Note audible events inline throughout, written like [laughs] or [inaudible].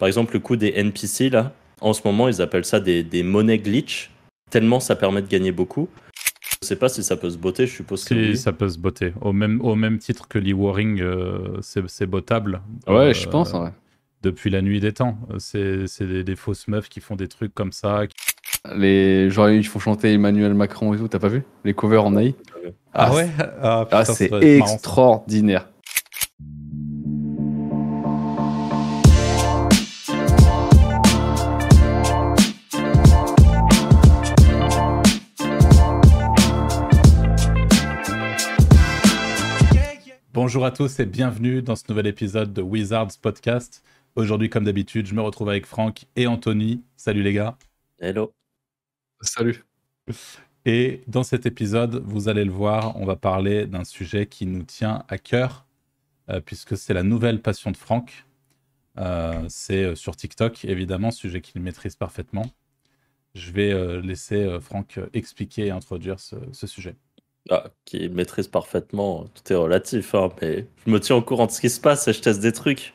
Par exemple, le coup des NPC, là, en ce moment, ils appellent ça des, des monnaies glitch, tellement ça permet de gagner beaucoup. Je sais pas si ça peut se botter, je suppose que Si, oui. ça peut se botter. Au même, au même titre que l'e-warring, euh, c'est c'est bottable. Ouais, Euh, je pense. ouais. Depuis la nuit des temps. C'est c'est des, des fausses meufs qui font des trucs comme ça. Les... Genre, ils font chanter Emmanuel Macron et tout, t'as pas vu? Les covers en AI Ah, ouais Ah, Ah, c'est extraordinaire. Bonjour à tous et bienvenue dans ce nouvel épisode de Wizards Podcast. Aujourd'hui, comme d'habitude, je me retrouve avec Franck et Anthony. Salut les gars. Hello. Salut. Et dans cet épisode, vous allez le voir, on va parler d'un sujet qui nous tient à cœur, euh, puisque c'est la nouvelle passion de Franck. Euh, c'est euh, sur TikTok, évidemment, sujet qu'il maîtrise parfaitement. Je vais euh, laisser euh, Franck expliquer et introduire ce, ce sujet. Ah, qui maîtrise parfaitement, tout est relatif, hein, mais je me tiens au courant de ce qui se passe et je teste des trucs.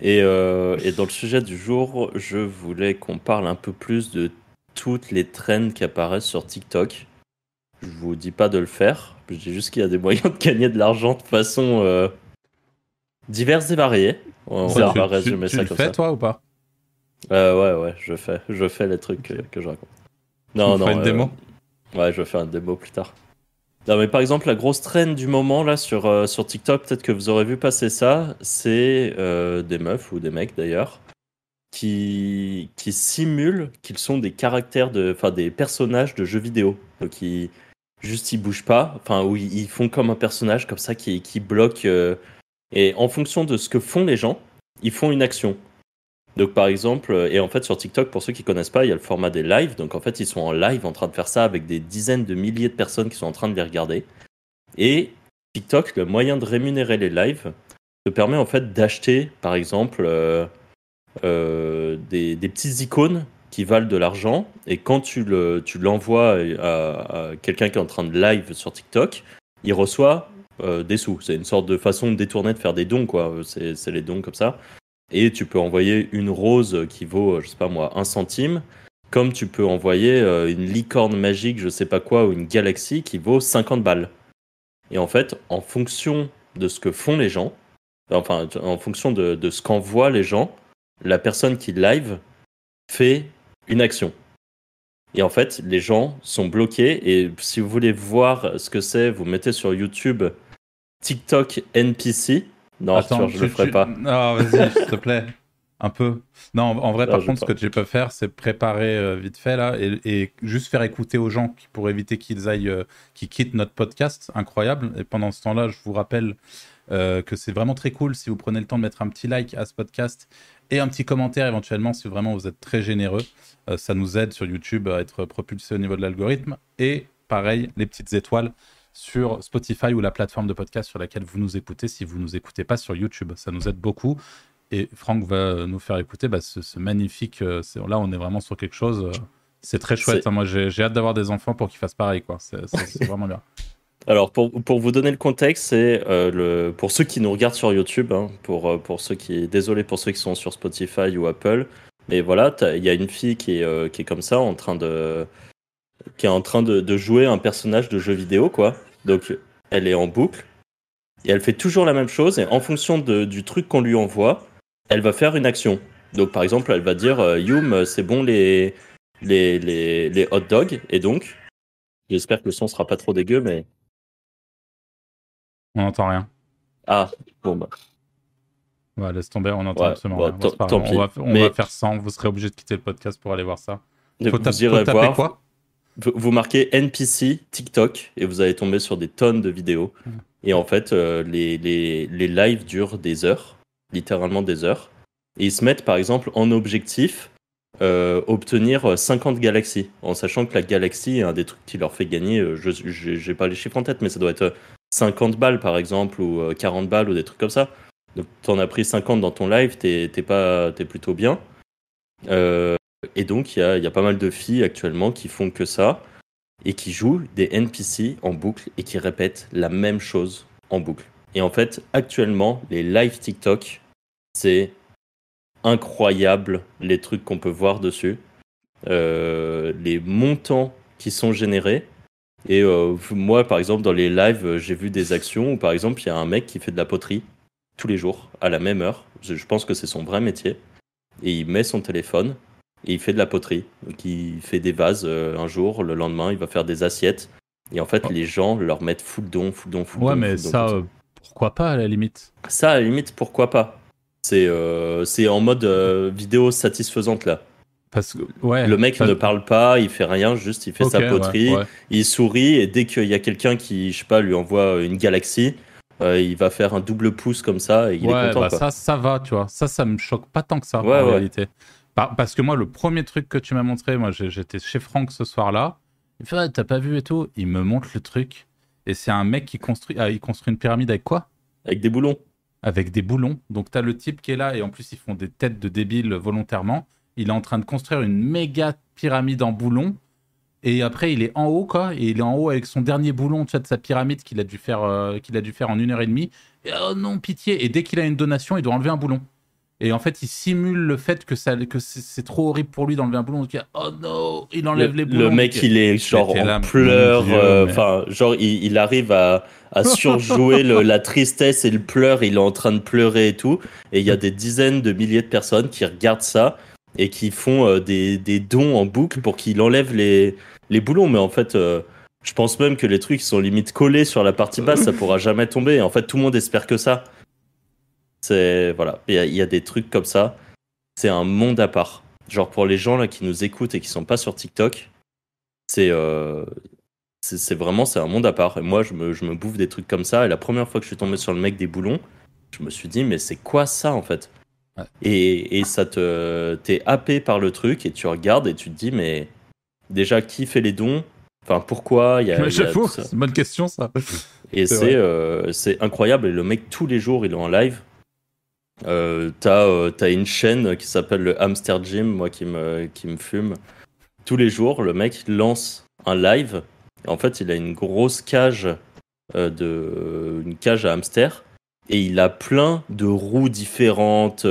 Et, euh, et dans le sujet du jour, je voulais qu'on parle un peu plus de toutes les trends qui apparaissent sur TikTok. Je vous dis pas de le faire, je dis juste qu'il y a des moyens de gagner de l'argent de façon euh, diverses et variées. On Ça, va tu, résumer tu- tu ça le comme fais, ça. toi, ou pas? Euh, ouais, ouais, je fais, je fais les trucs que, que je raconte. Non, Tu non. feras une euh, démo? Ouais, je vais faire une démo plus tard. Non, mais par exemple, la grosse trend du moment là sur, euh, sur TikTok, peut-être que vous aurez vu passer ça, c'est euh, des meufs ou des mecs d'ailleurs qui, qui simulent qu'ils sont des caractères de, enfin des personnages de jeux vidéo. Donc ils juste ils bougent pas, enfin ou ils, ils font comme un personnage comme ça qui, qui bloque. euh, et en fonction de ce que font les gens, ils font une action. Donc par exemple, euh, et en fait sur TikTok, pour ceux qui connaissent pas, il y a le format des lives. Donc en fait, ils sont en live en train de faire ça avec des dizaines de milliers de personnes qui sont en train de les regarder. Et TikTok, le moyen de rémunérer les lives, te permet en fait d'acheter par exemple euh, euh, des, des petites icônes qui valent de l'argent. Et quand tu le, tu l'envoies à, quelqu'un qui est en train de live sur TikTok, il reçoit euh, des sous. C'est une sorte de façon détournée de faire des dons, quoi. C'est les dons comme ça. Et tu peux envoyer une rose qui vaut, je sais pas moi, un centime, comme tu peux envoyer euh, une licorne magique, je sais pas quoi, ou une galaxie qui vaut 50 balles. Et en fait, en fonction de ce que font les gens, enfin, en fonction de, de ce qu'envoient les gens, la personne qui live fait une action. Et en fait, les gens sont bloqués. Et si vous voulez voir ce que c'est, vous mettez sur YouTube TikTok NPC. Non, Arthur, je tu- le ferai tu- pas. Non, vas-y, [laughs] s'il te plaît. Un peu. Non, en en vrai, Non, par contre, ce que tu peux faire, c'est préparer euh, vite fait là et, et juste faire écouter aux gens qui- pour éviter qu'ils aillent, euh, qu'ils quittent notre podcast. Incroyable. Et pendant ce temps-là, je vous rappelle euh, que c'est vraiment très cool si vous prenez le temps de mettre un petit like à ce podcast et un petit commentaire éventuellement si vraiment vous êtes très généreux. Euh, ça nous aide sur YouTube à être propulsé au niveau de l'algorithme. Et pareil, les petites étoiles sur Spotify ou la plateforme de podcast sur laquelle vous nous écoutez si vous nous écoutez pas sur YouTube. Ça nous aide beaucoup. Et Franck va nous faire écouter bah, ce, ce magnifique. euh, là, on est vraiment sur quelque chose. euh, c'est très chouette. Hein. Moi, j'ai hâte d'avoir des enfants pour qu'ils fassent pareil. quoi. [laughs] C'est vraiment bien. Alors, pour, pour vous donner le contexte, c'est euh, le pour ceux qui nous regardent sur YouTube, hein, pour, pour ceux qui. Désolé pour ceux qui sont sur Spotify ou Apple, mais voilà, il y a une fille qui est, euh, qui est comme ça, en train de. Qui est en train de, de jouer un personnage de jeu vidéo, quoi. Donc, elle est en boucle, et elle fait toujours la même chose, et en fonction de- du truc qu'on lui envoie, elle va faire une action. Donc, par exemple, elle va dire euh, Youm, c'est bon les, les, les, les hot dogs, et donc. J'espère que le son sera pas trop dégueu, mais. On n'entend rien. Ah, bon, bah. Ouais, laisse tomber, on entend Ouais, absolument rien. On va, on Mais- va faire 100. Vous serez obligé de quitter le podcast pour aller voir ça. Faut, faut taper voir. quoi? Vous, marquez NPC TikTok et vous allez tomber sur des tonnes de vidéos. Hmm. Et en fait, euh, les, les, les lives durent des heures, littéralement des heures. Et ils se mettent par exemple en objectif euh, obtenir 50 galaxies, en sachant que la galaxie est un des trucs qui leur fait gagner, euh, je j'ai pas les chiffres en tête, mais ça doit être euh, 50 balles par exemple, ou euh, 40 balles, ou des trucs comme ça. Donc t'en as pris 50 dans ton live, t'es t'es pas t'es plutôt bien. Euh, et donc il y a, y a pas mal de filles actuellement qui font que ça et qui jouent des NPC en boucle et qui répètent la même chose en boucle. Et en fait, actuellement, les live TikTok, c'est incroyable les trucs qu'on peut voir dessus, Euh, les montants qui sont générés. Et euh, moi, par exemple, dans les lives, euh, j'ai vu des actions où, par exemple, il y a un mec qui fait de la poterie tous les jours, à la même heure. Je pense que c'est son vrai métier. Et il met son téléphone et il fait de la poterie. Donc, il fait des vases euh, un jour, le lendemain, il va faire des assiettes. Et en fait, Ouais. les gens leur mettent full don, full don, full Ouais, don, mais full don, ça, euh, pourquoi pas à la limite? Ça, à la limite, pourquoi pas? C'est euh, c'est en mode euh, vidéo satisfaisante là. Parce que, ouais. Le mec parce- ne parle pas, il fait rien, juste il fait sa ouais, poterie, ouais. il sourit et dès qu'il y a quelqu'un qui, je sais pas, lui envoie une galaxie, euh, il va faire un double pouce comme ça et il ouais, est content. bah quoi. ça, ça va, tu vois. Ça, ça me choque pas tant que ça, Ouais, en ouais. réalité. Par- parce que moi, le premier truc que tu m'as montré, moi, j'étais chez Franck ce soir-là. Il fait, Ah, t'as pas vu et tout. Il me montre le truc. Et c'est un mec qui construit, ah, il construit une pyramide avec quoi? Avec des boulons. Avec des boulons. Donc, t'as le type qui est là, et en plus, ils font des têtes de débiles volontairement. Il est en train de construire une méga pyramide en boulons. Et après, il est en haut, quoi. Et il est en haut avec son dernier boulon tu vois, de sa pyramide qu'il a, dû faire, euh, qu'il a dû faire en une heure et demie. Et oh non, pitié. Et dès qu'il a une donation, il doit enlever un boulon. Et en fait, il simule le fait que, ça, que c'est, trop horrible pour lui d'enlever un boulon. Donc, oh non, il Le, enlève les boulons. le mec, il est genre là, en pleurs, euh, mais- enfin, genre il, il arrive à, à surjouer le- la tristesse et le pleur, il est en train de pleurer et tout. Et il y a des dizaines de milliers de personnes qui regardent ça et qui font euh, des, des dons en boucle pour qu'il enlève les, les boulons. Mais en fait, euh, je pense même que les trucs sont limite collés sur la partie basse, ça pourra jamais tomber. En fait, tout le monde espère que ça. C'est voilà, il y, a- il y a des trucs comme ça. C'est un monde à part. Genre pour les gens là qui nous écoutent et qui sont pas sur TikTok, c'est euh, c'est c'est vraiment c'est un monde à part. Et moi, je me, je me bouffe des trucs comme ça. Et la première fois que je suis tombé sur le mec des boulons, je me suis dit mais c'est quoi ça en fait? Ouais. Et, et ça te t'es happé par le truc et tu regardes et tu te dis mais déjà qui fait les dons? Enfin pourquoi? Il y a, Mais il y a j'avoue, tout ça c'est une bonne question, ça. et C'est euh, c'est incroyable. Et le mec, tous les jours, il est en live. Euh, T'as euh, t'as une chaîne qui s'appelle le Hamster Gym, moi qui me, qui me fume. Tous les jours, le mec lance un live. En fait, il a une grosse cage, euh, de, une cage à hamster. Et il a plein de roues différentes.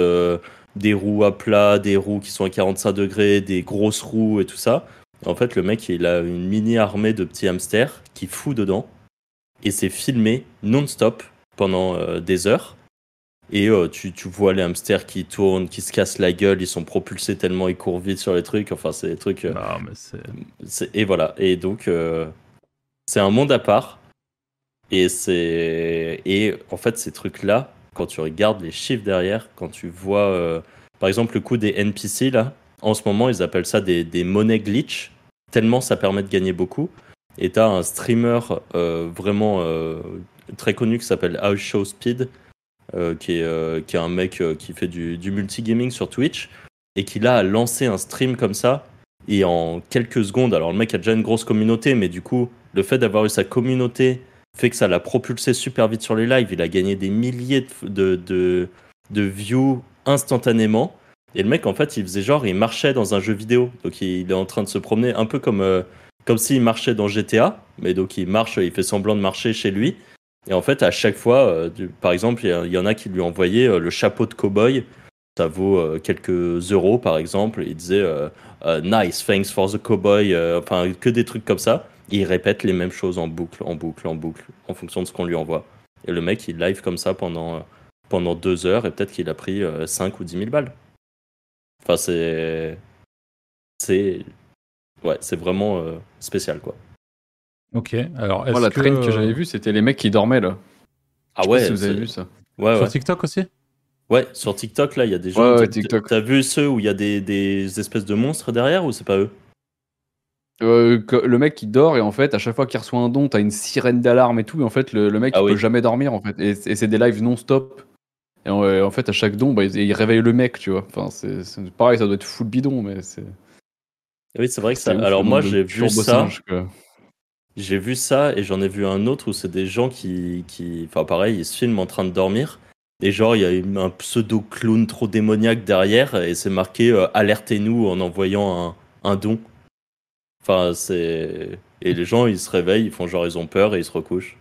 des roues à plat, des roues qui sont à 45 degrés, des grosses roues et tout ça. En fait, le mec, il a une mini armée de petits hamsters qui fout dedans et c'est filmé non-stop pendant des heures. Et euh, tu, tu vois les hamsters qui tournent, qui se cassent la gueule, ils sont propulsés tellement ils courent vite sur les trucs. Enfin, c'est des trucs. euh, Non, mais et voilà. Et donc, euh, c'est un monde à part. Et c'est et en fait ces trucs-là, quand tu regardes les chiffres derrière, quand tu vois, par exemple, le coût des NPC là, en ce moment ils appellent ça des, des monnaies glitch, tellement ça permet de gagner beaucoup. Et t'as un streamer euh, vraiment euh, très connu qui s'appelle House Show Speed, qui, est, euh, qui est un mec euh, qui fait du, du multigaming sur Twitch et qui là a lancé un stream comme ça et en quelques secondes, alors le mec a déjà une grosse communauté, mais du coup, le fait d'avoir eu sa communauté fait que ça l'a propulsé super vite sur les lives. Il a gagné des milliers de, de, de, de views instantanément. Et le mec, en fait, il faisait genre, il marchait dans un jeu vidéo. Donc il est en train de se promener un peu comme, euh, comme s'il marchait dans GTA. Mais donc il marche, il fait semblant de marcher chez lui. Et en fait, à chaque fois, euh, par exemple, il y en a qui lui envoyaient euh, le chapeau de cow-boy. Ça vaut euh, quelques euros, par exemple. Il disait Nice, thanks for the cowboy. enfin, que des trucs comme ça. Il répète les mêmes choses en boucle, en boucle, en boucle, en fonction de ce qu'on lui envoie. Et le mec, il live comme ça pendant, pendant deux heures et peut-être qu'il a pris euh, 5 ou 10 000 balles. Enfin, c'est. C'est. Ouais, c'est vraiment spécial, quoi. Ok, alors est-ce Moi, la que. traîne que j'avais vue, c'était les mecs qui dormaient là. Ah Je sais pas ouais, si vous avez vu ça. ouais, Sur ouais. TikTok aussi? Ouais, sur TikTok, là, il y a des gens. Ouais, ouais, t'as- TikTok. T'as vu ceux où il y a des, des espèces de monstres derrière ou c'est pas eux? Euh, que- le mec qui dort et en fait, à chaque fois qu'il reçoit un don, t'as une sirène d'alarme et tout. Et en fait, le, le mec Ah il oui. peut jamais dormir en fait. Et, et c'est des lives non-stop. Et en, en fait, à chaque don, bah, il, il réveille le mec, tu vois. Enfin, c'est c'est- pareil, ça doit être full bidon, mais c'est. Oui, c'est vrai que ça. c'est Alors moi, j'ai vu ça. J'ai vu ça et j'en ai vu un autre où c'est des gens qui, qui. Enfin, pareil, ils se filment en train de dormir. Et genre, il y a un pseudo-clown trop démoniaque derrière et c'est marqué euh, Alertez-nous en envoyant un, un don. Enfin, c'est. Et les gens, ils se réveillent, ils font genre, ils ont peur et ils se recouchent.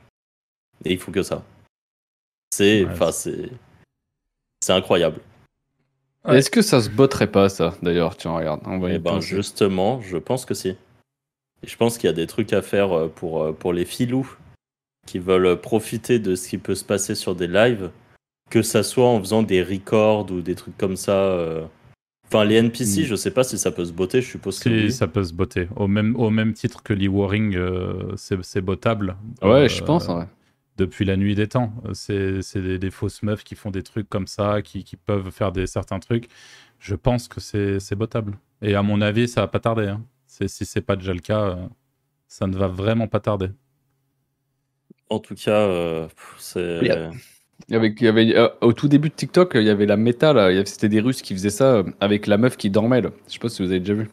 Et ils font que ça. C'est. Ouais, Enfin, c'est. C'est incroyable. Ouais. Est-ce que ça se botterait pas, ça, d'ailleurs? Tiens, regarde. On va y Eh ben penser. justement, je pense que si. Et je pense qu'il y a des trucs à faire euh, pour, euh, pour les filous qui veulent profiter de ce qui peut se passer sur des lives, que ça soit en faisant des records ou des trucs comme ça. euh. Enfin, les NPC, Mm. je sais pas si ça peut se botter, je suppose que Si, oui. ça peut se botter. Au même, au même titre que Lee Waring, euh, c'est c'est bottable. Ouais, Euh, je pense. ouais. Depuis la nuit des temps. C'est c'est des, des fausses meufs qui font des trucs comme ça, qui, qui peuvent faire des, certains trucs. Je pense que c'est c'est bottable. Et à mon avis, ça va pas tarder. hein. C'est- Si c'est pas déjà le cas, euh, ça ne va vraiment pas tarder. En tout cas, euh, c'est. Il y a- Il y avait, il y avait, euh, au tout début de TikTok, il y avait la méta, là. il y avait- C'était des Russes qui faisaient ça avec la meuf qui dormait, là. Je sais pas si vous avez déjà vu.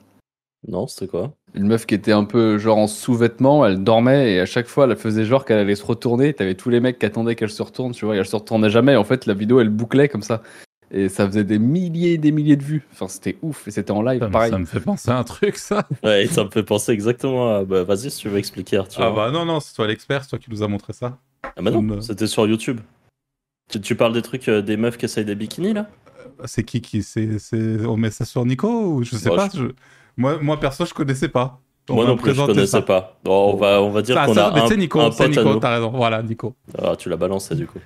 Non, c'était quoi? Une meuf qui était un peu genre en sous-vêtements, elle dormait et à chaque fois elle faisait genre qu'elle allait se retourner. T'avais tous les mecs qui attendaient qu'elle se retourne, tu vois, et elle se retournait jamais. En fait, la vidéo elle bouclait comme ça. Et ça faisait des milliers et des milliers de vues. Enfin, c'était ouf. Et c'était en live, Ça, me- pareil. ça me fait penser à un truc, ça. Ouais, ça me fait penser exactement à. Bah, vas-y, si tu veux expliquer, Arthur. Ah bah non, non, c'est toi l'expert, c'est toi qui nous a montré ça. Ah bah non, Comme, euh, c'était sur YouTube. Tu, tu parles des trucs euh, des meufs qui essayent des bikinis là? C'est qui qui c'est c'est- On met ça sur Nico ou je sais pas. je- Moi, moi perso, je connaissais pas. On Moi non plus, je connaissais ça. pas. Bon, on va, on va dire Ça, qu'on ça, a mais un, c'est Nico, un c'est pote à Nico, nous. t'as raison. Voilà, Nico. Ah, tu l'as balancé du coup.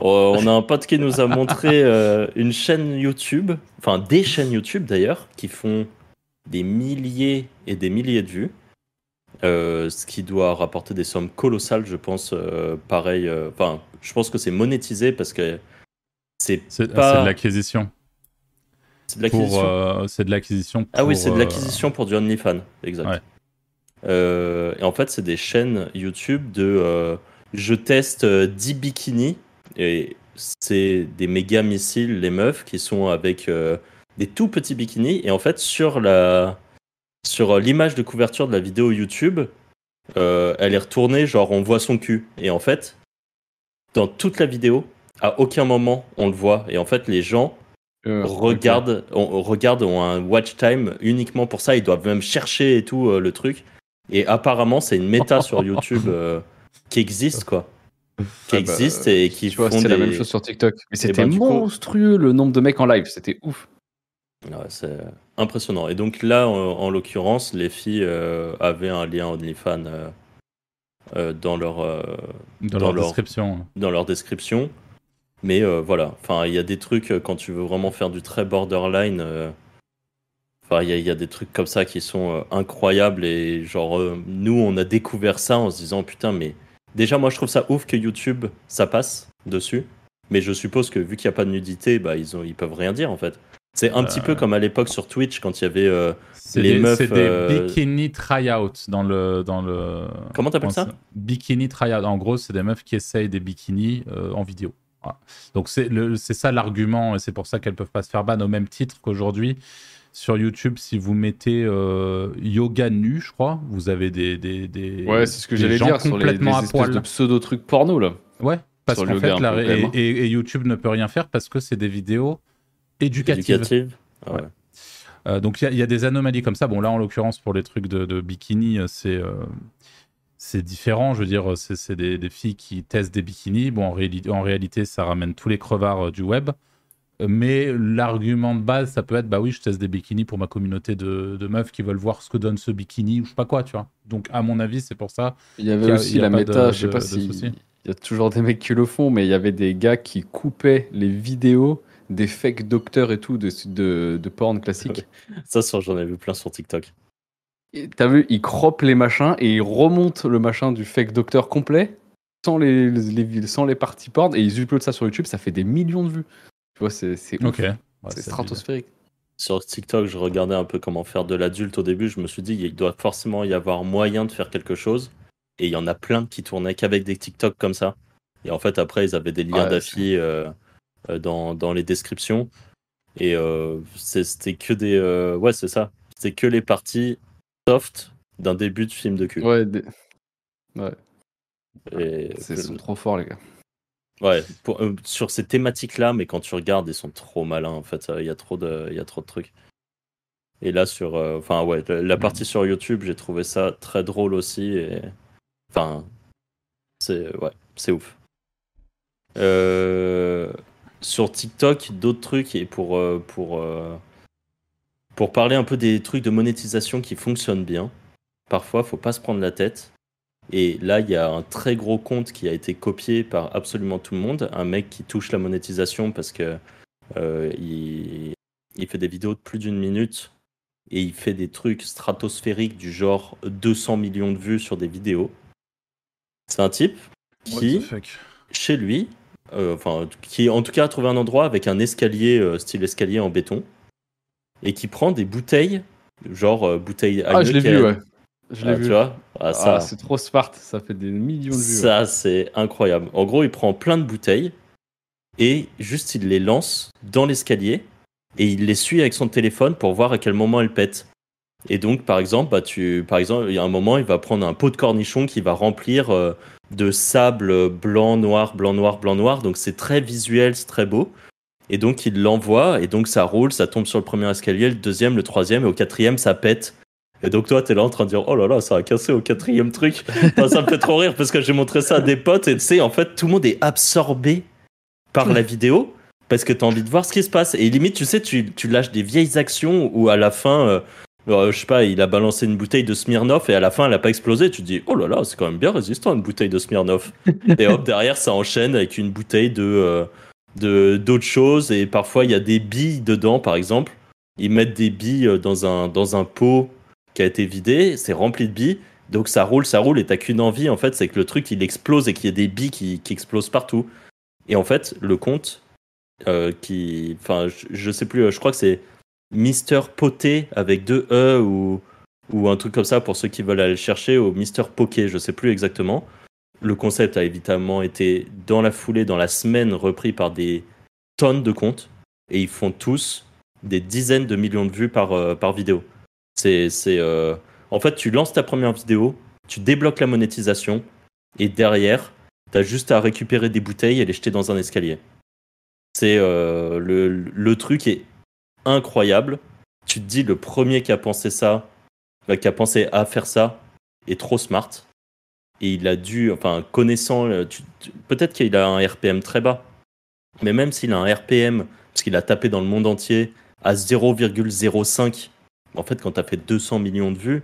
Oh, on a un pote qui nous a montré euh, une chaîne YouTube, enfin des chaînes YouTube d'ailleurs, qui font des milliers et des milliers de vues. Euh, ce qui doit rapporter des sommes colossales, je pense. euh, pareil, enfin, je pense que c'est monétisé parce que c'est C'est Pas- c'est de l'acquisition. c'est de l'acquisition. c'est de l'acquisition. Ah oui, c'est de l'acquisition pour du OnlyFans, exact. Ouais. Et en fait, c'est des chaînes YouTube de je teste euh, 10 bikinis et c'est des méga missiles, les meufs qui sont avec euh, des tout petits bikinis. Et en fait, sur la sur euh, l'image de couverture de la vidéo YouTube, euh, elle est retournée, genre on voit son cul. Et en fait, dans toute la vidéo, à aucun moment on le voit. Et en fait, les gens Euh, regarde, on, on regarde ont un watch time uniquement pour ça. Ils doivent même chercher et tout le truc. Et apparemment, c'est une méta sur [laughs] YouTube qui existe quoi, qui Ah bah, existe et qui vois, font c'est la même chose sur TikTok. Mais c'était ben, coup- monstrueux le nombre de mecs en live. C'était ouf. Ouais, c'est impressionnant. Et donc là, en, en l'occurrence, les filles euh, avaient un lien OnlyFans euh, euh, dans leur euh, Dans, dans leur leur- description. dans leur description. Mais euh, voilà, enfin, il y a des trucs quand tu veux vraiment faire du très borderline. euh, Enfin, il y, y a des trucs comme ça qui sont euh, incroyables et genre euh, nous on a découvert ça en se disant putain mais déjà moi je trouve ça ouf que YouTube ça passe dessus. Mais je suppose que vu qu'il n'y a pas de nudité, bah ils ont ils peuvent rien dire en fait. C'est un petit peu comme à l'époque sur Twitch quand il y avait euh, Les des, meufs, c'est des euh, bikini try-out dans le, dans le. comment t'appelles ça Bikini try-out. En gros, c'est des meufs qui essayent des bikinis euh, en vidéo. Voilà. Donc c'est ça l'argument et c'est pour ça qu'elles peuvent pas se faire ban au même titre qu'aujourd'hui. Sur YouTube, si vous mettez euh, yoga nu, je crois, vous avez des, des, des, Ouais, c'est ce que j'allais gens dire sur les, les complètement à espèces poil. de pseudo trucs porno là. Ouais, parce Sur le qu'en fait, la hein. et, et- et YouTube ne peut rien faire parce que c'est des vidéos éducatives. Éducative Ah ouais. Euh, donc il y a- il y, a des anomalies comme ça. Bon là en l'occurrence pour les trucs de, de bikini, euh, c'est euh, c'est différent. Je veux dire, c'est des, des filles qui testent des bikinis. Bon en, réali- en réalité ça ramène tous les crevards euh, du web. Mais l'argument de base, ça peut être bah oui, je teste des bikinis pour ma communauté de, de meufs qui veulent voir ce que donne ce bikini ou je sais pas quoi, tu vois. Donc à mon avis, c'est pour ça. Il y avait Il y a- aussi il y a la méta, de- je sais pas si. Il y a toujours des mecs qui le font, mais il y avait des gars qui coupaient les vidéos des fake docteurs et tout de, de, de porn classique. [laughs] Ça, j'en ai vu plein sur TikTok. T'as vu, ils croppent les machins et ils remontent le machin du fake docteur complet sans les, les- sans les parties porn et ils uploadent ça sur YouTube. Ça fait des millions de vues. Tu vois, c'est c'est. Ouais, stratosphérique. Sur TikTok, je regardais un peu comment faire de l'adulte au début. Je me suis dit, il doit forcément y avoir moyen de faire quelque chose. Et il y en a plein qui tournaient qu'avec des TikTok comme ça. Et en fait, après, ils avaient des liens Ouais, d'affiliés euh, euh, dans, dans les descriptions. Et euh, c'est- c'était que des. euh, ouais, c'est ça. C'était que les parties soft d'un début de film de cul. Ouais, des- Et- c'est- ils sont trop forts, les gars. Ouais, pour- euh, sur ces thématiques-là, mais quand tu regardes, ils sont trop malins en fait. Il y a trop de, y a trop de trucs. Et là sur, euh, enfin ouais, la- la partie sur YouTube, j'ai trouvé ça très drôle aussi. Et enfin, c'est ouais, c'est ouf. Euh, sur TikTok, d'autres trucs et pour, euh, pour, euh, pour parler un peu des trucs de monétisation qui fonctionnent bien. Parfois, faut pas se prendre la tête. Et là, il y a un très gros compte qui a été copié par absolument tout le monde. Un mec qui touche la monétisation parce que euh, il, il fait des vidéos de plus d'une minute et il fait des trucs stratosphériques du genre 200 millions de vues sur des vidéos. C'est un type qui, chez lui, euh, enfin, qui en tout cas a trouvé un endroit avec un escalier, euh, style escalier en béton, et qui prend des bouteilles, genre bouteilles Ah, je l'ai vu, ouais. Je l'ai Ah, vu. tu vois Ah, ça, Ah, c'est trop smart, ça fait des millions de vues. ouais. ça c'est incroyable. En gros, il prend plein de bouteilles et juste il les lance dans l'escalier et il les suit avec son téléphone pour voir à quel moment elles pètent. Et donc, par exemple, bah, tu, par exemple, il y a un moment, il va prendre un pot de cornichon qui va remplir euh, de sable blanc, noir, blanc, noir, blanc, noir. Donc, c'est très visuel, c'est très beau. Et donc, il l'envoie et donc ça roule, ça tombe sur le premier escalier, le deuxième, le troisième et au quatrième, ça pète. Et donc, toi, t'es là en train de dire, oh là là, ça a cassé au quatrième truc. Enfin, ça me fait trop rire parce que j'ai montré ça à des potes et tu sais, en fait, tout le monde est absorbé par la vidéo parce que t'as envie de voir ce qui se passe. Et limite, tu sais, tu, tu lâches des vieilles actions où à la fin, euh, euh, je sais pas, il a balancé une bouteille de Smirnoff et à la fin, elle a pas explosé. Tu te dis, oh là là, c'est quand même bien résistant une bouteille de Smirnoff. [laughs] et hop, derrière, ça enchaîne avec une bouteille de. euh, de d'autres choses et parfois il y a des billes dedans par exemple ils mettent des billes euh, dans un dans un pot qui a été vidé c'est rempli de billes. Donc ça roule ça roule et t'as qu'une envie en fait c'est que le truc il explose et qu'il y ait des billes qui, explosent partout. Et en fait le compte euh, qui enfin je, je sais plus je crois que c'est Mister Poté avec deux E ou ou un truc comme ça pour ceux qui veulent aller le chercher ou Mister Poké je sais plus exactement. Le concept a évidemment été dans la foulée, dans la semaine, repris par des tonnes de comptes. Et ils font tous des dizaines de millions de vues par, euh, par vidéo. C'est, c'est, euh, En fait, tu lances ta première vidéo, tu débloques la monétisation et derrière, tu juste à récupérer des bouteilles et les jeter dans un escalier. C'est euh, le, truc est incroyable. Tu te dis, le premier qui a pensé ça, enfin, qui a pensé à faire ça, est trop smart et il a dû, enfin, connaissant, tu- peut-être qu'il a un RPM très bas, mais même s'il a un RPM, parce qu'il a tapé dans le monde entier à 0,05, en fait, quand tu as fait 200 millions de vues,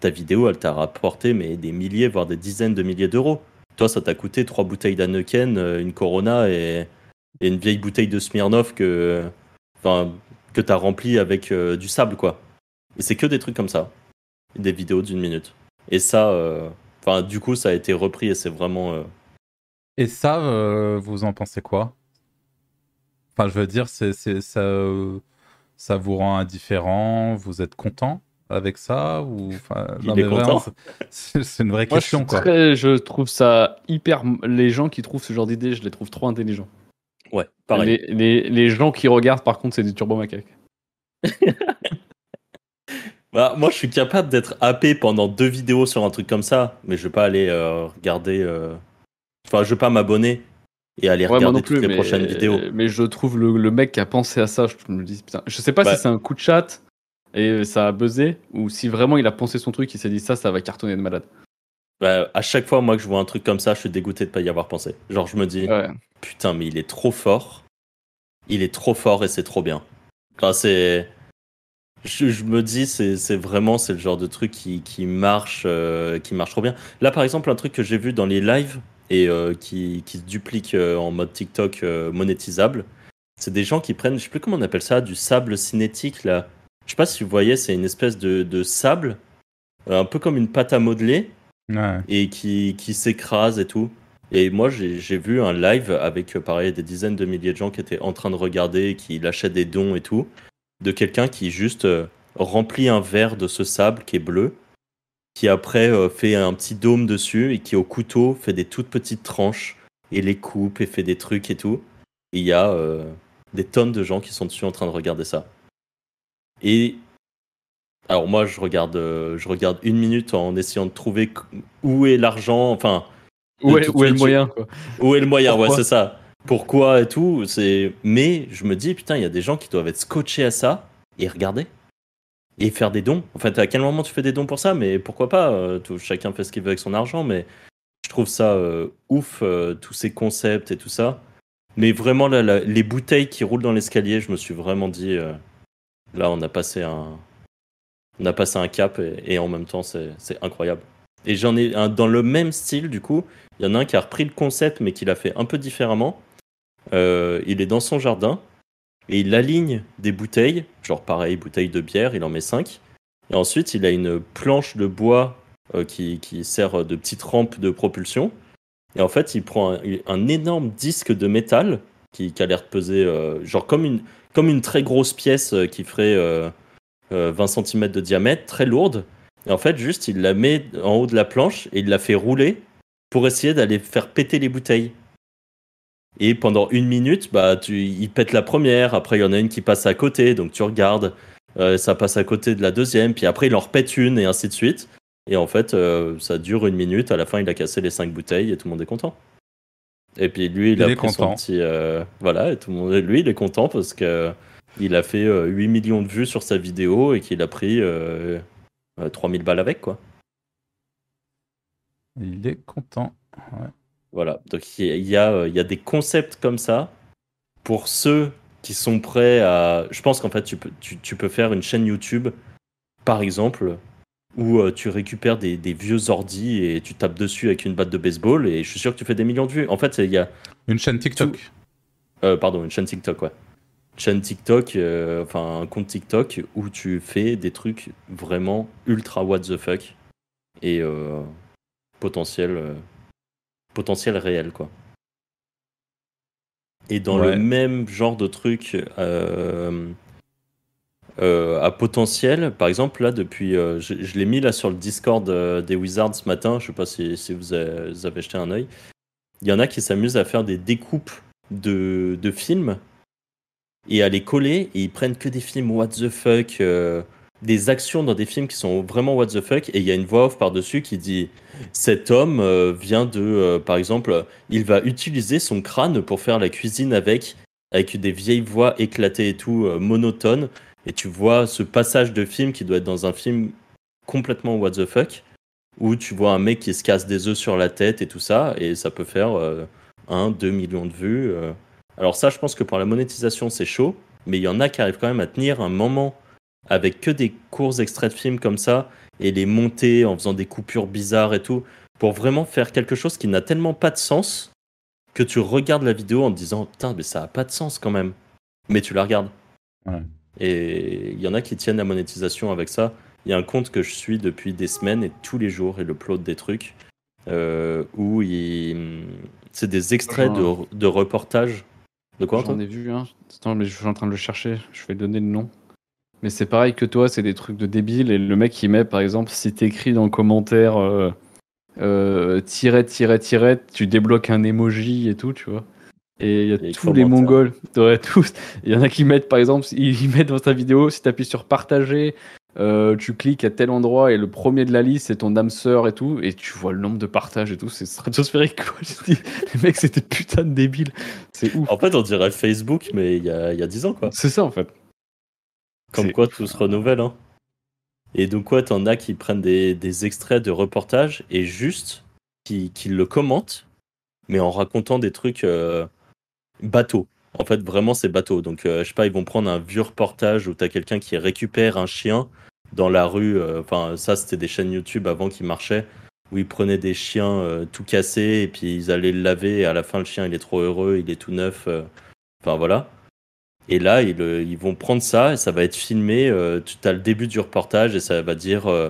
ta vidéo, elle t'a rapporté mais des milliers, voire des dizaines de milliers d'euros. Toi, ça t'a coûté trois bouteilles d'Anneken, euh, une Corona et, une vieille bouteille de Smirnoff que, que t'as rempli avec euh, du sable, quoi. Et c'est que des trucs comme ça, des vidéos d'une minute. Et ça, euh, du coup, ça a été repris et c'est vraiment. Et ça, vous en pensez quoi? Enfin, je veux dire, c'est, ça vous rend indifférent? Vous êtes content avec ça ou enfin, Il non, est mais vraiment, content. c'est, c'est une vraie Moi, je, question, quoi. très- je trouve ça hyper. Les gens qui trouvent ce genre d'idée, je les trouve trop intelligents. Ouais, pareil. Les, les- les gens qui regardent, par contre, c'est des turbo macaques. [laughs] [laughs] Bah, moi, je suis capable d'être happé pendant deux vidéos sur un truc comme ça, mais je vais pas aller euh, regarder. euh, Enfin, je vais pas m'abonner et aller Ouais, regarder plus, toutes les mais, prochaines vidéos. mais je trouve le, le mec qui a pensé à ça, je me dis, putain, je sais pas Bah. si c'est un coup de chat et ça a buzzé, ou si vraiment il a pensé son truc, il s'est dit ça, ça va cartonner de malade. Bah, à chaque fois, moi, que je vois un truc comme ça, je suis dégoûté de pas y avoir pensé. Genre, je me dis, Ouais. putain, mais il est trop fort. Il est trop fort et c'est trop bien. Enfin, c'est. Je, je me dis, c'est c'est vraiment c'est le genre de truc qui, qui marche, euh, qui marche trop bien. Là, par exemple, un truc que j'ai vu dans les lives et euh, qui, qui se duplique euh, en mode TikTok euh, monétisable, c'est des gens qui prennent, je sais plus comment on appelle ça, du sable cinétique là. Je sais pas si vous voyez, c'est une espèce de, de sable, un peu comme une pâte à modeler, Ouais. et qui, qui s'écrase et tout. Et moi, j'ai vu un live avec, pareil, des dizaines de milliers de gens qui étaient en train de regarder, qui lâchaient des dons et tout, de quelqu'un qui juste euh, remplit un verre de ce sable qui est bleu, qui après euh, fait un petit dôme dessus et qui au couteau fait des toutes petites tranches et les coupe et fait des trucs et tout. Et il y a euh, des tonnes de gens qui sont dessus en train de regarder ça. Et alors moi, je regarde, euh, je regarde une minute en essayant de trouver où est l'argent, enfin, Où est, toute où est le moyen quoi où est le moyen, ouais, c'est ça. Pourquoi et tout, c'est. Mais je me dis, putain, il y a des gens qui doivent être scotchés à ça et regarder et faire des dons. En fait, à quel moment tu fais des dons pour ça? Mais pourquoi pas euh, Chacun fait ce qu'il veut avec son argent, mais je trouve ça euh, ouf, euh, tous ces concepts et tout ça. Mais vraiment, les bouteilles qui roulent dans l'escalier, je me suis vraiment dit, là, on a passé un, on a passé un cap et, et en même temps, c'est incroyable. Et j'en ai un dans le même style, du coup. Il y en a un qui a repris le concept, mais qui l'a fait un peu différemment. Il est dans son jardin et il aligne des bouteilles, genre pareil, bouteille de bière, il en met 5. Et ensuite, il a une planche de bois euh, qui, qui sert de petite rampe de propulsion. Et en fait, il prend un, énorme disque de métal qui, qui a l'air de peser, euh, genre comme une, comme une très grosse pièce euh, qui ferait euh, euh, 20 cm de diamètre, très lourde. Et en fait, juste, il la met en haut de la planche et il la fait rouler pour essayer d'aller faire péter les bouteilles. Et pendant une minute, bah, tu, il pète la première, après il y en a une qui passe à côté, donc tu regardes, euh, ça passe à côté de la deuxième, puis après il en repète une et ainsi de suite. Et en fait, euh, ça dure une minute, à la fin il a cassé les cinq bouteilles et tout le monde est content. Et puis lui, il, Il a est pris son content. petit... euh, voilà, et tout le monde, lui, il est content parce que il a fait euh, 8 millions de vues sur sa vidéo et qu'il a pris euh, euh, 3000 balles avec, quoi. Il est content. Ouais. Voilà, donc il y euh, y a des concepts comme ça pour ceux qui sont prêts à... Je pense qu'en fait, tu peux, tu, tu peux faire une chaîne YouTube, par exemple, où euh, tu récupères des, des vieux ordis et tu tapes dessus avec une batte de baseball et je suis sûr que tu fais des millions de vues. En fait, il y a... Une chaîne TikTok. euh, pardon, une chaîne TikTok, ouais. Une chaîne TikTok, euh, enfin un compte TikTok où tu fais des trucs vraiment ultra what the fuck et potentiel, potentiel réel, quoi. Et dans Ouais. le même genre de truc euh, euh, à potentiel, par exemple, là, depuis. euh, je je l'ai mis là sur le Discord des Wizards ce matin, je sais pas si, si vous, avez, vous avez jeté un œil. Il y en a qui s'amusent à faire des découpes de, de films et à les coller, et ils prennent que des films what the fuck, des actions dans des films qui sont vraiment what the fuck, et il y a une voix off par-dessus qui dit cet homme euh, vient de, euh, par exemple, il va utiliser son crâne pour faire la cuisine avec, avec des vieilles voix éclatées et tout, euh, monotones. Et tu vois ce passage de film qui doit être dans un film complètement what the fuck, où tu vois un mec qui se casse des œufs sur la tête et tout ça, et ça peut faire 1, 2 millions de vues. Alors ça, je pense que pour la monétisation, c'est chaud, mais il y en a qui arrivent quand même à tenir un moment avec que des courts extraits de films comme ça, et les monter en faisant des coupures bizarres et tout, pour vraiment faire quelque chose qui n'a tellement pas de sens que tu regardes la vidéo en te disant putain mais ça a pas de sens quand même mais tu la regardes Ouais. et il y en a qui tiennent la monétisation avec ça il y a un compte que je suis depuis des semaines et tous les jours il upload des trucs euh, où il... c'est des extraits de, de reportages de quoi J'en ai vu un. Attends, mais je suis en train de le chercher. Je vais donner le nom. Mais c'est pareil que toi, c'est des trucs de débile. Et le mec, il met, par exemple, si t'écris dans le commentaire euh, euh, tiret, tiret, tiret, tu débloques un emoji et tout, tu vois. Et il y a tous les mongols, ouais, [laughs] tous. Il y en a qui mettent, par exemple, ils mettent dans ta vidéo, si tu appuies sur partager, euh, tu cliques à tel endroit et le premier de la liste, c'est ton âme sœur et tout. Et tu vois le nombre de partages et tout. C'est stratosphérique, quoi. [laughs] Je dis, les mecs, c'était putain de débiles. C'est ouf. en fait on dirait Facebook mais il y a, il y a 10 ans quoi C'est ça, en fait. Comme quoi tout se renouvelle. Hein. Et donc, quoi, t'en as qui prennent des, des extraits de reportages et juste qui, qui le commentent, mais en racontant des trucs euh, bateaux. En fait, vraiment, c'est bateau. Donc, euh, je sais pas, ils vont prendre un vieux reportage où t'as quelqu'un qui récupère un chien dans la rue. euh, Enfin, ça, c'était des chaînes YouTube avant qui marchaient, où ils prenaient des chiens tout cassés et puis ils allaient le laver. Et à la fin, le chien, il est trop heureux, il est tout neuf. Enfin, voilà. Et là, ils, euh, ils vont prendre ça et ça va être filmé. euh, tu as le début du reportage et ça va dire euh,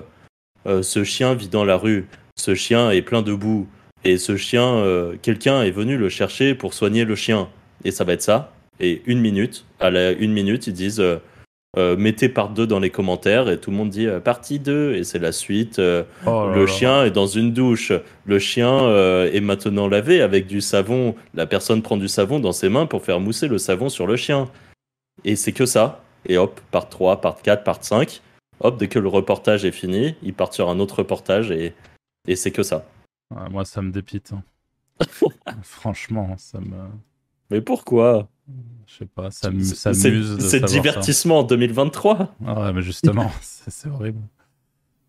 euh, ce chien vit dans la rue, ce chien est plein de boue et ce chien, quelqu'un est venu le chercher pour soigner le chien. Et ça va être ça. Et une minute, à la une minute, ils disent mettez part 2 dans les commentaires et tout le monde dit partie 2 et c'est la suite. Oh le là. chien est dans une douche. Le chien est maintenant lavé avec du savon. La personne prend du savon dans ses mains pour faire mousser le savon sur le chien. Et c'est que ça. Et hop, part 3, part 4, part 5. Hop, dès que le reportage est fini, ils partent sur un autre reportage et, et c'est que ça. Ouais, moi, ça me dépite. hein. [laughs] Franchement, ça me. Mais pourquoi? Je sais pas, ça m'amuse c'est divertissement en 2023. Ah ouais, mais justement, [laughs] c'est horrible.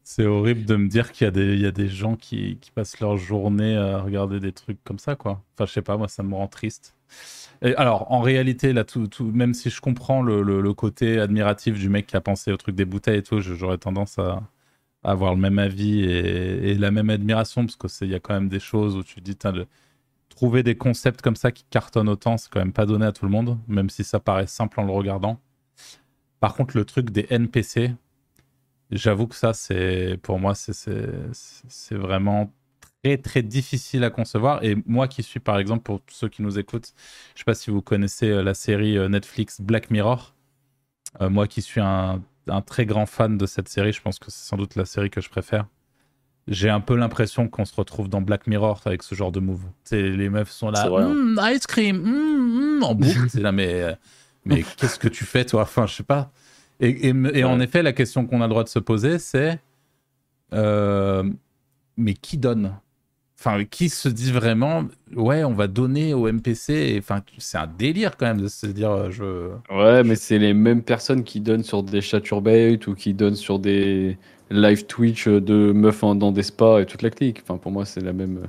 C'est horrible de me dire qu'il y, a des- il y a des gens qui, qui passent leur journée à regarder des trucs comme ça, quoi. Enfin, je sais pas, moi, ça me rend triste. Alors, en réalité, là, même si je comprends le, côté admiratif du mec qui a pensé au truc des bouteilles et tout, j'aurais tendance à, avoir le même avis et, la même admiration, parce qu'il y a quand même des choses où tu te dis, trouver des concepts comme ça qui cartonnent autant, c'est quand même pas donné à tout le monde, même si ça paraît simple en le regardant. Par contre, le truc des NPC, j'avoue que ça, pour moi, c'est vraiment très très difficile à concevoir. Et moi qui suis par exemple, pour ceux qui nous écoutent, je sais pas si vous connaissez euh, la série euh, Netflix Black Mirror. Euh, moi qui suis un, un très grand fan de cette série, je pense que c'est sans doute la série que je préfère. J'ai un peu l'impression qu'on se retrouve dans Black Mirror avec ce genre de move. Tu sais, les meufs sont là, hein. Mm, ice cream, mm, mm, en boucle. c'est là, mais, mais qu'est-ce que tu fais, toi? Enfin, je sais pas. Et, et, et en effet, la question qu'on a le droit de se poser, c'est euh, mais qui donne? Enfin, qui se dit vraiment, ouais, on va donner au MPC Enfin, c'est un délire quand même de se dire, euh, je. Ouais, mais c'est les mêmes personnes qui donnent sur des chaturbate ou qui donnent sur des live Twitch de meufs en- dans des spas et toute la clique. Enfin, pour moi, c'est la même.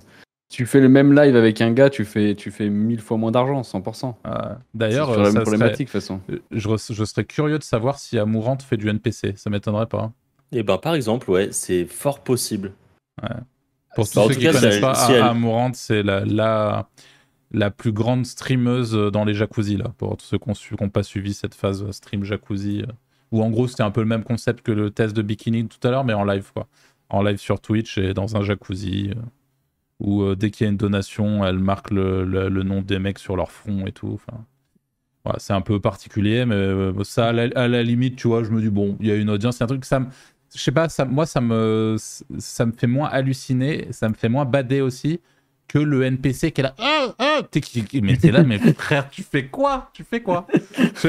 Tu fais le même live avec un gars, tu fais, tu fais mille fois moins d'argent, 100%. euh, C'est D'ailleurs, euh, la ça même serait- problématique, de toute façon. je, re- je serais curieux de savoir si Amourante fait du NPC. Ça m'étonnerait pas. Et ben par exemple, ouais, c'est fort possible. Pour tous Bah, en ceux qui si connaissent pas, si elle- Amourante, c'est la, la, la plus grande streameuse dans les jacuzzi, là. Pour tous ceux qui n'ont pas suivi cette phase stream jacuzzi. euh, Où en gros, c'était un peu le même concept que le test de bikini tout à l'heure, mais en live, quoi. En live sur Twitch et dans un jacuzzi. euh, Où euh, dès qu'il y a une donation, elle marque le, le- le nom des mecs sur leur front et tout. Enfin, voilà, c'est un peu particulier, mais euh, ça, à la, à la limite, tu vois, je me dis, bon, il y a une audience, c'est un truc, ça me. Je sais pas, ça, moi, ça me, ça me fait moins halluciner, ça me fait moins bader aussi que le NPC qui est là. T'es qui- mais t'es là, mais [laughs] frère, tu fais quoi? Tu fais quoi?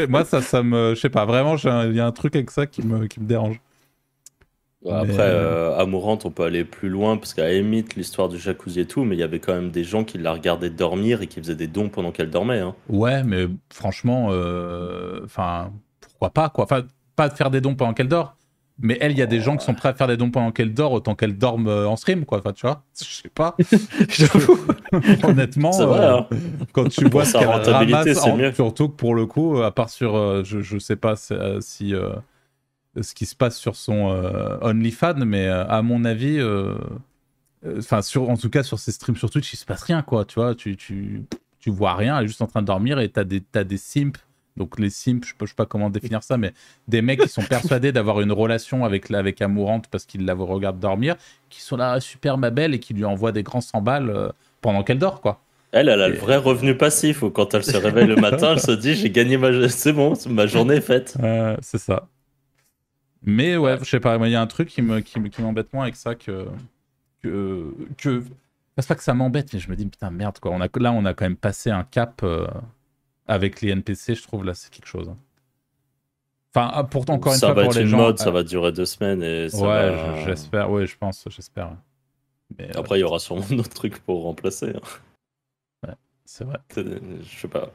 Moi, ça, ça me. Je sais pas, vraiment, il y a un truc avec ça qui me, qui me dérange. Après, Mais- euh, Amourante, on peut aller plus loin parce qu'à limite, l'histoire du jacuzzi et tout, mais il y avait quand même des gens qui la regardaient dormir et qui faisaient des dons pendant qu'elle dormait. Hein. Ouais, mais franchement, euh, enfin, pourquoi pas, quoi. Enfin, pas de faire des dons pendant qu'elle dort. Mais elle, il y a des gens qui sont prêts à faire des dons pendant qu'elle dort, autant qu'elle dorme euh, en stream, quoi. Enfin, tu vois, je sais pas. [laughs] [laughs] Honnêtement, vrai, euh, hein. quand tu vois ce qu'elle ramasse, en- mieux. surtout que pour le coup, à part sur, euh, je, je sais pas si, euh, si, euh, ce qui se passe sur son euh, OnlyFans, mais euh, à mon avis, euh, euh, enfin, sur, en tout cas sur ses streams sur Twitch, il se passe rien, quoi. Tu vois, tu, tu, tu vois rien, elle est juste en train de dormir et t'as des, t'as des simps. Donc les simps, je sais pas, je sais pas comment définir ça, mais des mecs qui sont [laughs] persuadés d'avoir une relation avec, la- avec Amourante parce qu'ils la regardent dormir, qui sont là, super ma belle, et qui lui envoient des grands 100 balles euh, pendant qu'elle dort, quoi. Elle, elle a le vrai revenu passif où quand elle se réveille le matin, elle se dit j'ai gagné ma c'est bon, ma journée est faite. Euh, c'est ça. Mais ouais, je sais pas, il y a un truc qui me qui, me- qui m'embête moins avec ça que que que c'est pas que ça m'embête, mais je me dis putain merde quoi. On a là on a quand même passé un cap euh, avec les NPC, je trouve là c'est quelque chose. hein. Enfin, ah, pourtant encore une ça fois va pour être les une gens. mode, ça euh, va durer deux semaines et ça ouais, va- j'espère, ouais, je pense, j'espère. Mais, euh, Après, il y aura sûrement [laughs] d'autres trucs pour remplacer. hein. c'est vrai. Je sais pas.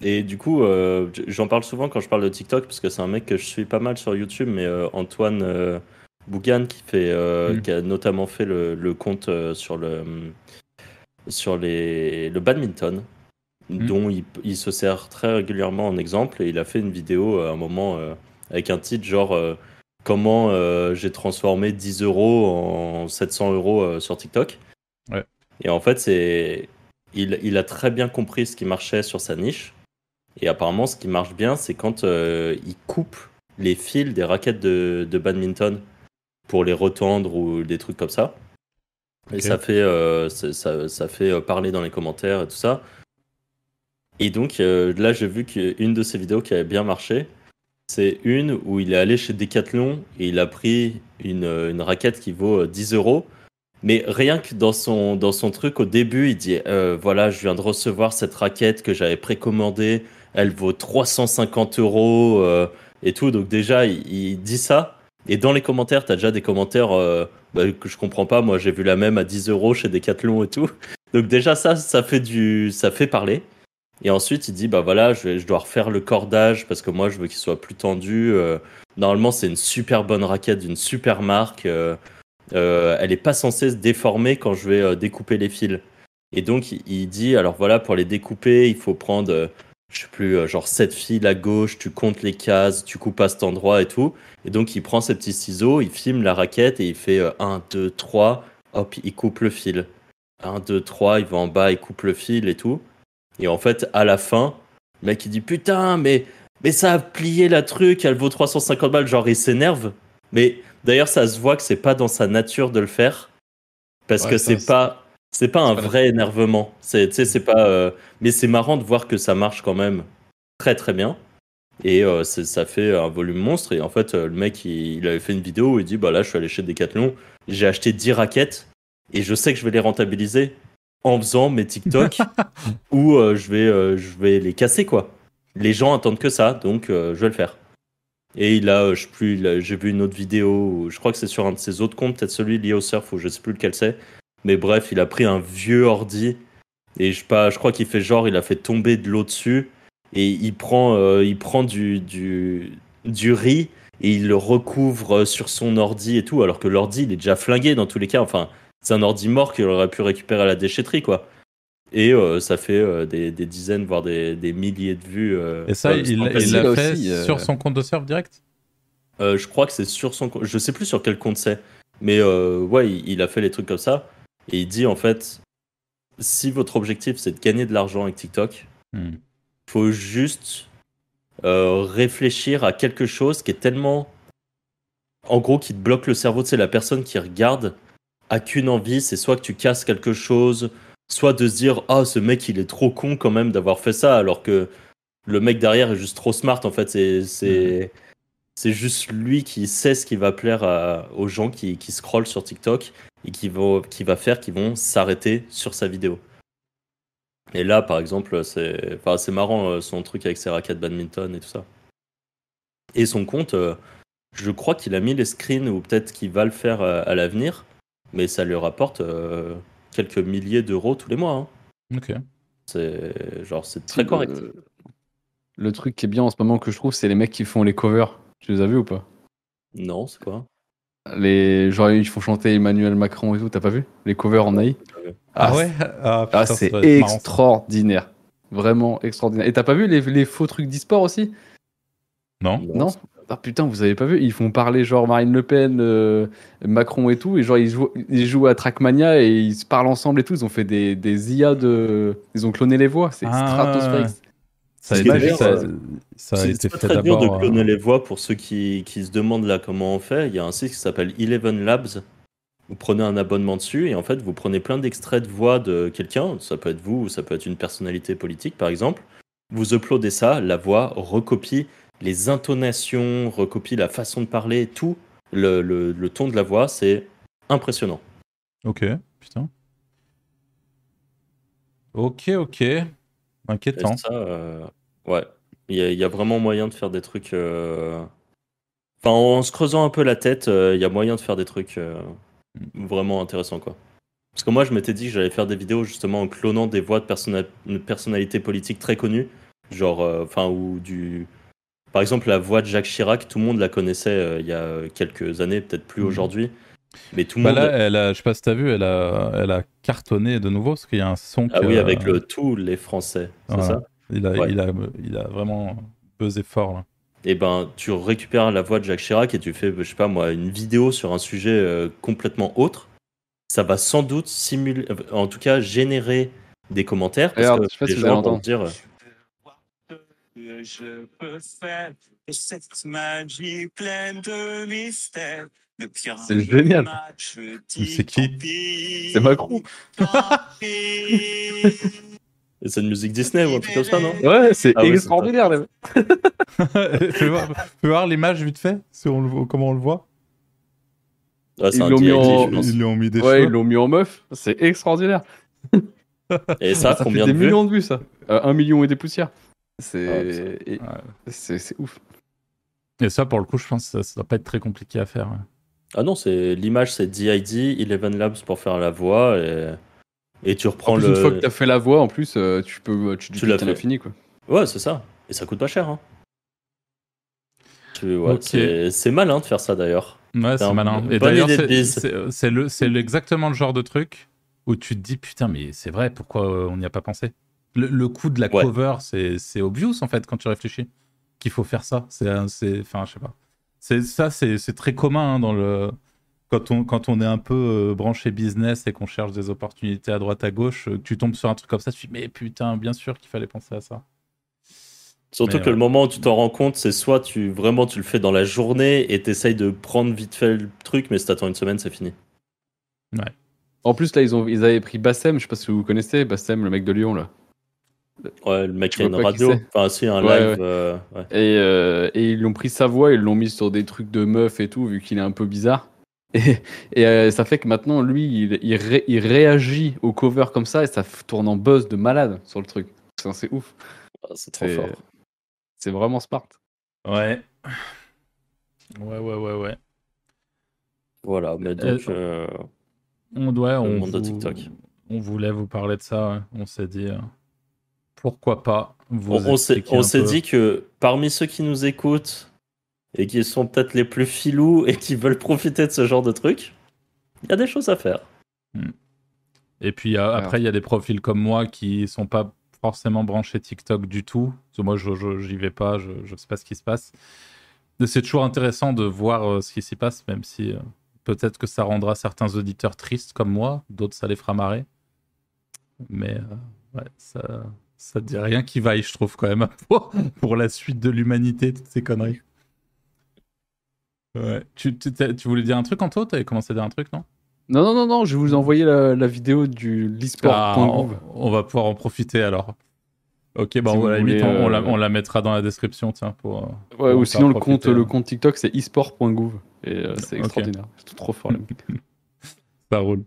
Et du coup, euh, j'en parle souvent quand je parle de TikTok parce que c'est un mec que je suis pas mal sur YouTube, mais euh, Antoine Bougan qui fait, Mm. qui a notamment fait le, le compte sur le sur les le badminton, Mm. dont il, il se sert très régulièrement en exemple et il a fait une vidéo euh, à un moment euh, avec un titre genre euh, comment euh, j'ai transformé 10 euros en 700 euros sur TikTok. Ouais. Et en fait, c'est il, il a très bien compris ce qui marchait sur sa niche. Et apparemment, ce qui marche bien, c'est quand il coupe les fils des raquettes de, de badminton pour les retendre ou des trucs comme ça. Et ça fait, euh, ça, ça- fait parler dans les commentaires et tout ça. Et donc euh, là, j'ai vu qu'une de ces vidéos qui avait bien marché, c'est une où il est allé chez Decathlon et il a pris une, euh, raquette qui vaut euh, 10 euros. Mais rien que dans son, dans son truc, au début, il dit euh, Voilà, je viens de recevoir cette raquette que j'avais précommandée, elle vaut 350 euros euh, et tout. Donc, déjà, il, dit ça. Et dans les commentaires, tu as déjà des commentaires euh, bah, que je comprends pas. Moi, j'ai vu la même à 10 euros chez Decathlon et tout. Donc, déjà, ça, ça fait, du, ça fait parler. Et ensuite, il dit Bah voilà, je, vais- je dois refaire le cordage parce que moi, je veux qu'il soit plus tendu. euh, normalement, c'est une super bonne raquette d'une super marque. euh, euh, elle est pas censée se déformer quand je vais euh, découper les fils. Et donc, il- dit, alors voilà, pour les découper, il faut prendre, euh, je sais plus, genre 7 fils à gauche, tu comptes les cases, tu coupes à cet endroit et tout. Et donc, il prend ses petits ciseaux, il filme la raquette et il fait 1, 2, 3, hop, il coupe le fil. 1, 2, 3, il va en bas, il coupe le fil et tout. Et en fait, à la fin, le mec, il dit, putain, mais, mais ça a plié la truc, elle vaut 350 balles, genre, il s'énerve. Mais d'ailleurs, ça se voit que c'est pas dans sa nature de le faire. Parce Ouais, que c'est pas, c'est pas un pas vrai énervement. C'est, pas, euh, mais c'est marrant de voir que ça marche quand même très très bien. Et euh, ça fait un volume monstre. Et en fait, euh, le mec, il, il avait fait une vidéo où il dit Bah là, je suis allé chez Decathlon, j'ai acheté 10 raquettes et je sais que je vais les rentabiliser en faisant mes TikTok [laughs] où euh, je, vais, euh, je vais les casser, quoi. Les gens attendent que ça, donc euh, je vais le faire. Et il a, je sais plus, j'ai vu une autre vidéo, je crois que c'est sur un de ses autres comptes, peut-être celui lié au surf, ou je sais plus lequel c'est. Mais bref, il a pris un vieux ordi et je, pas, je crois qu'il fait genre, il a fait tomber de l'eau dessus et il prend, il prend du, du, du riz et il le recouvre sur son ordi et tout, alors que l'ordi il est déjà flingué dans tous les cas. Enfin, c'est un ordi mort qu'il aurait pu récupérer à la déchetterie, quoi. Et euh, ça fait euh, des, des dizaines, voire des, des milliers de vues. euh, Et ça, euh, il il l'a fait aussi, euh, sur son compte de surf direct? Euh, je crois que c'est sur son compte. Je sais plus sur quel compte c'est. Mais euh, ouais, il, il a fait les trucs comme ça. Et il dit en fait, si votre objectif c'est de gagner de l'argent avec TikTok, Hmm. faut juste euh, réfléchir à quelque chose qui est tellement. En gros, qui te bloque le cerveau. C'est la personne qui regarde a qu'une envie, c'est soit que tu casses quelque chose, soit de se dire Ah, ce mec il est trop con quand même d'avoir fait ça, alors que le mec derrière est juste trop smart en fait. C'est. c'est... C'est juste lui qui sait ce qui va plaire à- aux gens qui, qui scrollent sur TikTok et qui, vont, qui va faire qu'ils vont s'arrêter sur sa vidéo. Et là, par exemple, c'est enfin, c'est marrant euh, son truc avec ses raquettes badminton et tout ça. Et son compte, euh, je crois qu'il a mis les screens ou peut-être qu'il va le faire euh, à l'avenir, mais ça lui rapporte euh, quelques milliers d'euros tous les mois. hein. Ok. C'est genre c'est très Le- correct. Le truc qui est bien en ce moment que je trouve, c'est les mecs qui font les covers. Tu les as vus ou pas? Non, c'est quoi? Les... Genre, ils font chanter Emmanuel Macron et tout, t'as pas vu? Les covers en AI Ah, ouais? Ah, Ah, c'est marrant, extraordinaire. Vraiment extraordinaire. Et t'as pas vu les, les faux trucs d'e-sport aussi? Non Non? Ah putain, vous avez pas vu Ils font parler genre Marine Le Pen, euh, Macron et tout, et genre ils jouent, ils jouent à Trackmania et ils se parlent ensemble et tout. Ils ont fait des, des IA de. Ils ont cloné les voix, c'est Ah. stratosphérique. Ça a C'est été, d'ailleurs, ça, ça a C'est été très, fait très dur de d'abord. euh, cloner les voix pour ceux qui, qui se demandent là comment on fait. Il y a un site qui s'appelle Eleven Labs. Vous prenez un abonnement dessus et en fait vous prenez plein d'extraits de voix de quelqu'un. Ça peut être vous ou ça peut être une personnalité politique par exemple. Vous uploadez ça, la voix recopie les intonations, recopie la façon de parler, tout. Le, le- le ton de la voix, c'est impressionnant. Ok, putain. Ok, ok. Inquiétant. ça, euh, ouais, il y, a- il y a vraiment moyen de faire des trucs. euh, Enfin, en se creusant un peu la tête, euh, il y a moyen de faire des trucs vraiment intéressants, quoi. Parce que moi, je m'étais dit que j'allais faire des vidéos justement en clonant des voix de personna- de personnalités politiques très connues, genre, enfin, ou du. Par exemple, la voix de Jacques Chirac, tout le monde la connaissait euh, il y a quelques années, peut-être plus Mhm. aujourd'hui, mais tout le Bah monde. là, elle a, je sais pas si t'as vu, elle a, elle a cartonné de nouveau parce qu'il y a un son. ah que- oui, avec le tous les Français, c'est Voilà. ça? Il a, Ouais. il a, il a vraiment buzzé fort là. et ben tu récupères la voix de Jacques Chirac et tu fais, je sais pas moi, une vidéo sur un sujet euh, complètement autre, ça va sans doute simuler, euh, en tout cas générer des commentaires parce Regarde, que je sais pas les si gens vont dire, euh, que je peux faire de cette magie pleine de mystère. Le pire C'est génial. c'est qui C'est Macron. [laughs] c'est une musique Disney ou un truc comme ça, non Ouais, c'est Ah ouais, extraordinaire. les mecs. [laughs] fais voir, voir l'image vite fait, si on le voit- comment on le voit. Ouais, Ils l'ont mis en-. Ils mis des Ouais, ils l'ont mis en meuf. C'est extraordinaire. Et ça, Ça combien fait de des vues millions de vues, ça. Euh, un million et des poussières. Ah, C'est et- Ouais. ouf. Et ça, pour le coup, je pense que ça, ça doit pas être très compliqué à faire. ouais. Ah non, c'est l'image, c'est DID, Eleven Labs pour faire la voix et, et tu reprends En plus, le. une fois que t'as fait la voix, en plus, euh, tu peux, tu, Tu l'as fait. fini quoi. Ouais, c'est ça. Et ça coûte pas cher. Hein. Ouais, c'est- malin de faire ça d'ailleurs. Ouais, c'est malin. Et d'ailleurs, de c'est- exactement le genre de truc où tu te dis putain, mais c'est vrai, pourquoi euh, on n'y a pas pensé? Le, le coup de la Ouais. cover, c'est c'est obvious en fait quand tu réfléchis qu'il faut faire ça. C'est, enfin, je sais pas. C'est ça, c'est c'est très commun hein, dans le quand on quand on est un peu euh, branché business et qu'on cherche des opportunités à droite à gauche, euh, tu tombes sur un truc comme ça, tu te dis mais putain, bien sûr qu'il fallait penser à ça. Surtout Mais que ouais. le moment où tu t'en rends compte, c'est soit tu vraiment tu le fais dans la journée et t'essayes de prendre vite fait le truc, mais si t'attends une semaine, c'est fini. En plus, là, ils, ont, ils avaient pris Bassem, je sais pas si vous connaissez, Bassem, le mec de Lyon, là. Ouais, le mec qui a une radio, enfin si un Ouais, live, ouais. euh, ouais. Et, euh, et ils l'ont pris sa voix, ils l'ont mis sur des trucs de meuf et tout, vu qu'il est un peu bizarre. [laughs] Et, et, euh, ça fait que maintenant, lui, il, il, ré- il réagit au cover comme ça et ça tourne en buzz de malade sur le truc. C'est ouf. Ah, c'est trop fort. c'est vraiment smart. Ouais. Ouais, ouais, ouais, ouais. Voilà, mais donc Euh, euh, On doit, on, TikTok. on voulait vous parler de ça. ouais. On s'est dit euh, pourquoi pas. Vous on, on s'est dit que parmi ceux qui nous écoutent et qui sont peut-être les plus filous et qui veulent profiter de ce genre de truc, il y a des choses à faire. Et puis euh, après, il y a des profils comme moi qui sont pas forcément branchés TikTok du tout. Parce que moi, je j'y vais pas, je, je sais pas ce qui se passe. Mais C'est toujours intéressant de voir euh, ce qui s'y passe, même si euh, peut-être que ça rendra certains auditeurs tristes comme moi, d'autres ça les fera marrer. Mais euh, ouais, ça, ça dit rien qui vaille, je trouve quand même [laughs] pour, la suite de l'humanité, toutes ces conneries. Ouais. Tu, tu, tu voulais dire un truc, Anto? T'avais commencé à dire un truc, non? Non, non, non, non, je vais vous envoyer la, la vidéo du Ah, l'esport.gouv. on, on va pouvoir en profiter alors. Ok, bah Si on, à la limite, on, la, euh, on la mettra dans la description, tiens, pour... euh, Ouais, ou sinon, le compte, le compte TikTok, c'est esport.gouv. Et euh, c'est extraordinaire. C'est trop fort, mecs. [laughs] Ça roule.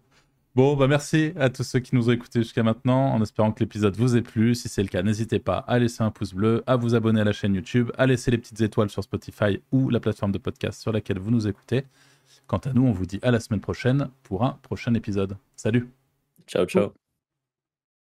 Bon, bah merci à tous ceux qui nous ont écoutés jusqu'à maintenant, en espérant que l'épisode vous ait plu. Si c'est le cas, n'hésitez pas à laisser un pouce bleu, à vous abonner à la chaîne YouTube, à laisser les petites étoiles sur Spotify ou la plateforme de podcast sur laquelle vous nous écoutez. Quant à nous, on vous dit à la semaine prochaine pour un prochain épisode. Salut Ciao, ciao.